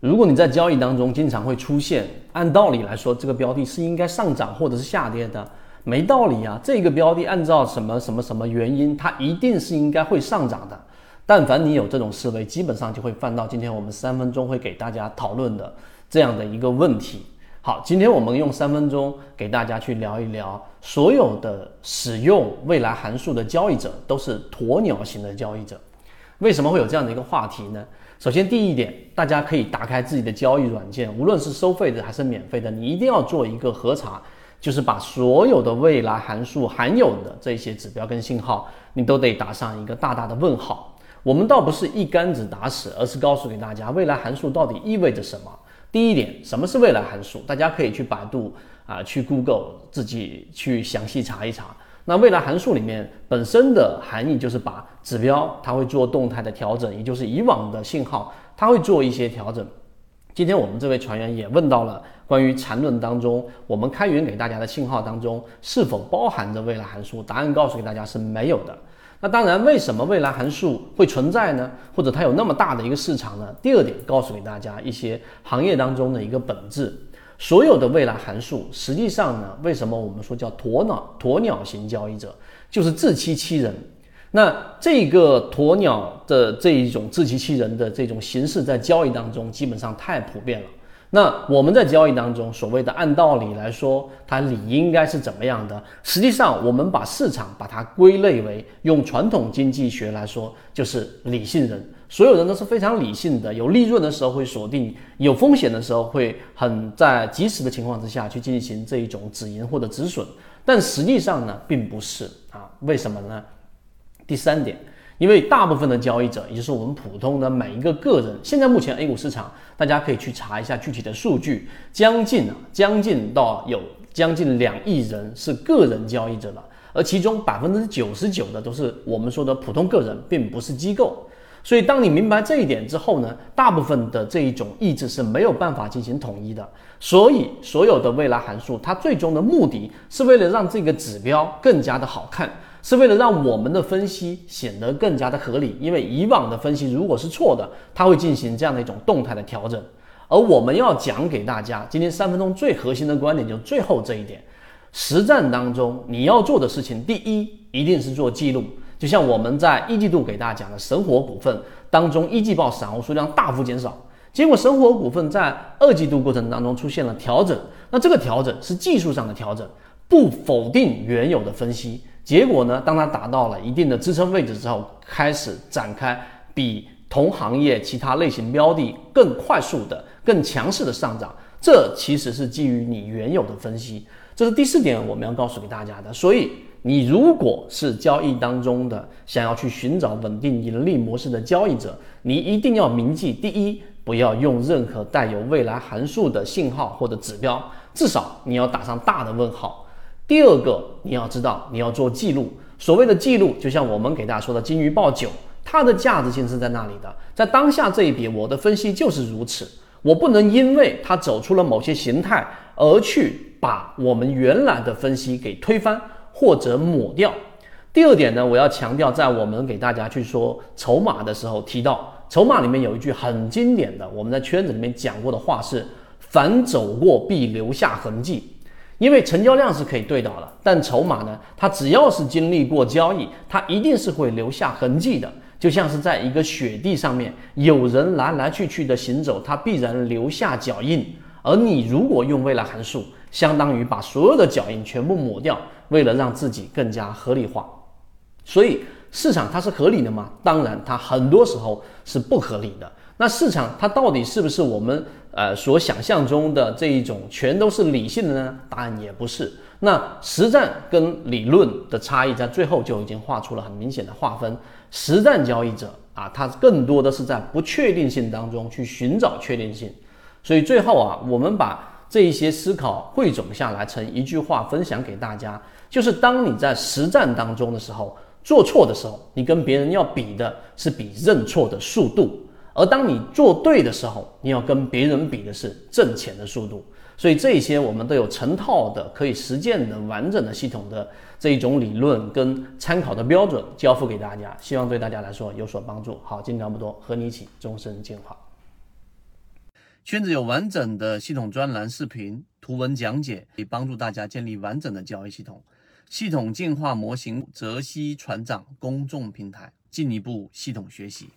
如果你在交易当中经常会出现，按道理来说，这个标的是应该上涨或者是下跌的，没道理啊！这个标的按照什么什么什么原因，它一定是应该会上涨的。但凡你有这种思维，基本上就会犯到今天我们三分钟会给大家讨论的这样的一个问题。好，今天我们用三分钟给大家去聊一聊，所有的使用未来函数的交易者都是鸵鸟型的交易者。为什么会有这样的一个话题呢？首先，第一点，大家可以打开自己的交易软件，无论是收费的还是免费的，你一定要做一个核查，就是把所有的未来函数含有的这些指标跟信号，你都得打上一个大大的问号。我们倒不是一竿子打死，而是告诉给大家未来函数到底意味着什么。第一点，什么是未来函数？大家可以去百度啊，去 Google 自己去详细查一查。那未来函数里面本身的含义就是把指标它会做动态的调整，也就是以往的信号它会做一些调整。今天我们这位船员也问到了关于缠论当中我们开源给大家的信号当中是否包含着未来函数？答案告诉给大家是没有的。那当然，为什么未来函数会存在呢？或者它有那么大的一个市场呢？第二点，告诉给大家一些行业当中的一个本质：所有的未来函数，实际上呢，为什么我们说叫鸵鸟鸵鸟型交易者，就是自欺欺人。那这个鸵鸟的这一种自欺欺人的这种形式，在交易当中基本上太普遍了。那我们在交易当中，所谓的按道理来说，它理应该是怎么样的？实际上，我们把市场把它归类为用传统经济学来说，就是理性人。所有人都是非常理性的，有利润的时候会锁定，有风险的时候会很在及时的情况之下去进行这一种止盈或者止损。但实际上呢，并不是啊？为什么呢？第三点。因为大部分的交易者，也就是我们普通的每一个个人，现在目前 A 股市场，大家可以去查一下具体的数据，将近啊，将近到有将近两亿人是个人交易者了，而其中百分之九十九的都是我们说的普通个人，并不是机构。所以，当你明白这一点之后呢，大部分的这一种意志是没有办法进行统一的。所以，所有的未来函数，它最终的目的是为了让这个指标更加的好看。是为了让我们的分析显得更加的合理，因为以往的分析如果是错的，它会进行这样的一种动态的调整。而我们要讲给大家，今天三分钟最核心的观点就是最后这一点：实战当中你要做的事情，第一一定是做记录。就像我们在一季度给大家讲的神火股份当中，一季报散户数量大幅减少，结果神火股份在二季度过程当中出现了调整，那这个调整是技术上的调整，不否定原有的分析。结果呢？当它达到了一定的支撑位置之后，开始展开比同行业其他类型标的更快速的、更强势的上涨。这其实是基于你原有的分析。这是第四点我们要告诉给大家的。所以，你如果是交易当中的想要去寻找稳定盈利模式的交易者，你一定要铭记：第一，不要用任何带有未来函数的信号或者指标，至少你要打上大的问号。第二个，你要知道，你要做记录。所谓的记录，就像我们给大家说的“金鱼报酒”，它的价值性是在那里的。在当下这一笔，我的分析就是如此。我不能因为它走出了某些形态，而去把我们原来的分析给推翻或者抹掉。第二点呢，我要强调，在我们给大家去说筹码的时候，提到筹码里面有一句很经典的，我们在圈子里面讲过的话是：“凡走过，必留下痕迹。”因为成交量是可以对倒的，但筹码呢，它只要是经历过交易，它一定是会留下痕迹的。就像是在一个雪地上面，有人来来去去的行走，它必然留下脚印。而你如果用未来函数，相当于把所有的脚印全部抹掉，为了让自己更加合理化。所以市场它是合理的吗？当然，它很多时候是不合理的。那市场它到底是不是我们？呃，所想象中的这一种全都是理性的呢？答案也不是。那实战跟理论的差异，在最后就已经画出了很明显的划分。实战交易者啊，他更多的是在不确定性当中去寻找确定性。所以最后啊，我们把这一些思考汇总下来成一句话分享给大家：就是当你在实战当中的时候，做错的时候，你跟别人要比的是比认错的速度。而当你做对的时候，你要跟别人比的是挣钱的速度。所以这些我们都有成套的可以实践的完整的系统的这一种理论跟参考的标准交付给大家，希望对大家来说有所帮助。好，今天不多，和你一起终身进化。圈子有完整的系统专栏、视频、图文讲解，可以帮助大家建立完整的交易系统。系统进化模型，泽西船长公众平台，进一步系统学习。